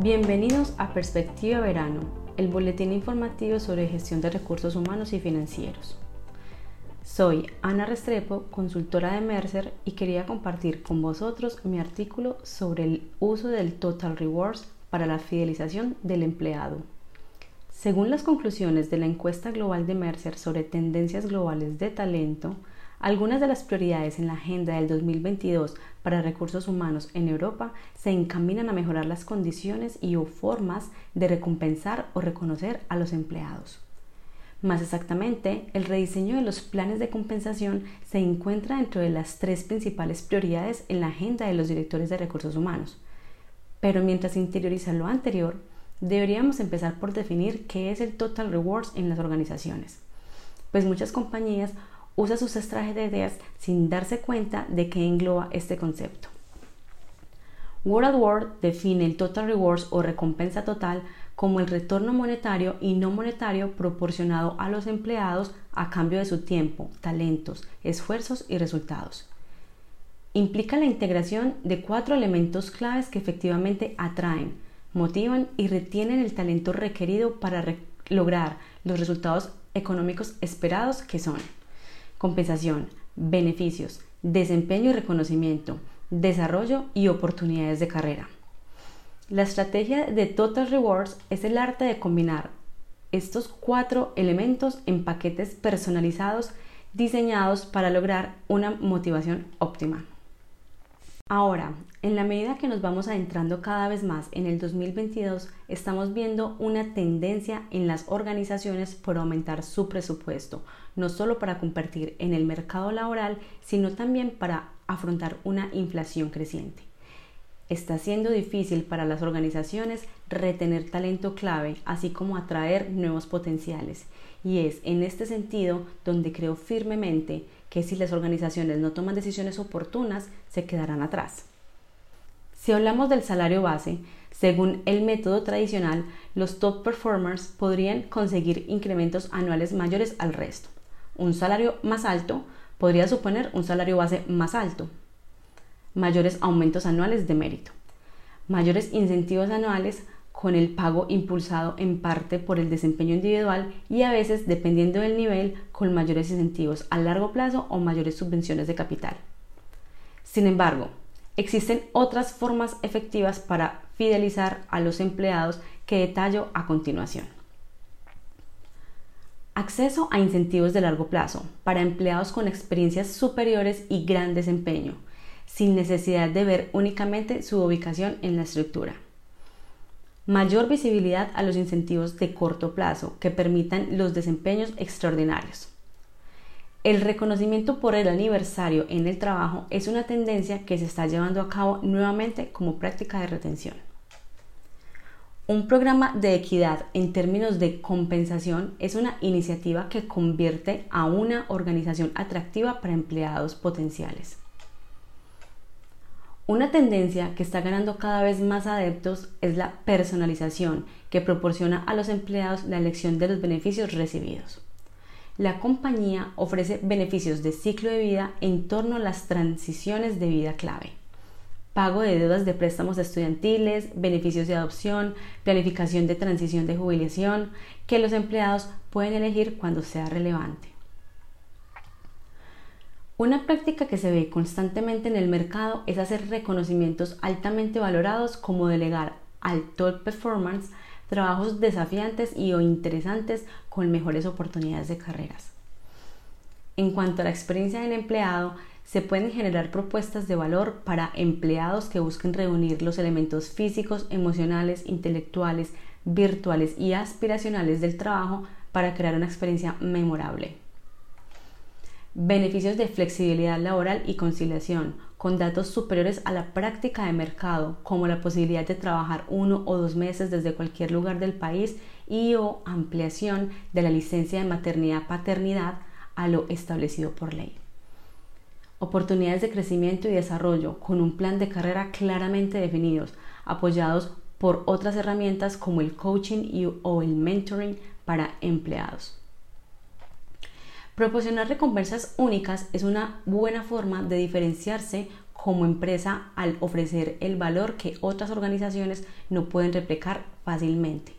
Bienvenidos a Perspectiva Verano, el boletín informativo sobre gestión de recursos humanos y financieros. Soy Ana Restrepo, consultora de Mercer, y quería compartir con vosotros mi artículo sobre el uso del Total Rewards para la fidelización del empleado. Según las conclusiones de la encuesta global de Mercer sobre tendencias globales de talento, algunas de las prioridades en la agenda del 2022 para recursos humanos en Europa se encaminan a mejorar las condiciones y o formas de recompensar o reconocer a los empleados. Más exactamente, el rediseño de los planes de compensación se encuentra dentro de las tres principales prioridades en la agenda de los directores de recursos humanos. Pero mientras interioriza lo anterior, deberíamos empezar por definir qué es el Total Rewards en las organizaciones. Pues muchas compañías usa sus estrategias sin darse cuenta de que engloba este concepto. World Award define el Total Rewards o recompensa total como el retorno monetario y no monetario proporcionado a los empleados a cambio de su tiempo, talentos, esfuerzos y resultados. Implica la integración de cuatro elementos claves que efectivamente atraen, motivan y retienen el talento requerido para lograr los resultados económicos esperados que son compensación, beneficios, desempeño y reconocimiento, desarrollo y oportunidades de carrera. La estrategia de Total Rewards es el arte de combinar estos cuatro elementos en paquetes personalizados diseñados para lograr una motivación óptima. Ahora, en la medida que nos vamos adentrando cada vez más en el 2022, estamos viendo una tendencia en las organizaciones por aumentar su presupuesto, no solo para competir en el mercado laboral, sino también para afrontar una inflación creciente. Está siendo difícil para las organizaciones retener talento clave, así como atraer nuevos potenciales. Y es en este sentido donde creo firmemente que si las organizaciones no toman decisiones oportunas, se quedarán atrás. Si hablamos del salario base, según el método tradicional, los top performers podrían conseguir incrementos anuales mayores al resto. Un salario más alto podría suponer un salario base más alto, mayores aumentos anuales de mérito, mayores incentivos anuales con el pago impulsado en parte por el desempeño individual y a veces, dependiendo del nivel, con mayores incentivos a largo plazo o mayores subvenciones de capital. Sin embargo, existen otras formas efectivas para fidelizar a los empleados que detallo a continuación. Acceso a incentivos de largo plazo para empleados con experiencias superiores y gran desempeño, sin necesidad de ver únicamente su ubicación en la estructura mayor visibilidad a los incentivos de corto plazo que permitan los desempeños extraordinarios. El reconocimiento por el aniversario en el trabajo es una tendencia que se está llevando a cabo nuevamente como práctica de retención. Un programa de equidad en términos de compensación es una iniciativa que convierte a una organización atractiva para empleados potenciales. Una tendencia que está ganando cada vez más adeptos es la personalización, que proporciona a los empleados la elección de los beneficios recibidos. La compañía ofrece beneficios de ciclo de vida en torno a las transiciones de vida clave. Pago de deudas de préstamos estudiantiles, beneficios de adopción, planificación de transición de jubilación, que los empleados pueden elegir cuando sea relevante. Una práctica que se ve constantemente en el mercado es hacer reconocimientos altamente valorados como delegar al top performance trabajos desafiantes y o interesantes con mejores oportunidades de carreras. En cuanto a la experiencia del empleado, se pueden generar propuestas de valor para empleados que busquen reunir los elementos físicos, emocionales, intelectuales, virtuales y aspiracionales del trabajo para crear una experiencia memorable beneficios de flexibilidad laboral y conciliación, con datos superiores a la práctica de mercado, como la posibilidad de trabajar uno o dos meses desde cualquier lugar del país y o ampliación de la licencia de maternidad-paternidad a lo establecido por ley. Oportunidades de crecimiento y desarrollo con un plan de carrera claramente definidos, apoyados por otras herramientas como el coaching y, o el mentoring para empleados. Proporcionar recompensas únicas es una buena forma de diferenciarse como empresa al ofrecer el valor que otras organizaciones no pueden replicar fácilmente.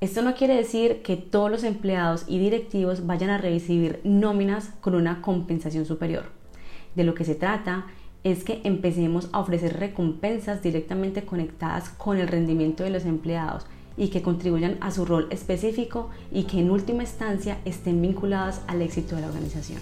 Esto no quiere decir que todos los empleados y directivos vayan a recibir nóminas con una compensación superior. De lo que se trata es que empecemos a ofrecer recompensas directamente conectadas con el rendimiento de los empleados y que contribuyan a su rol específico y que en última instancia estén vinculadas al éxito de la organización.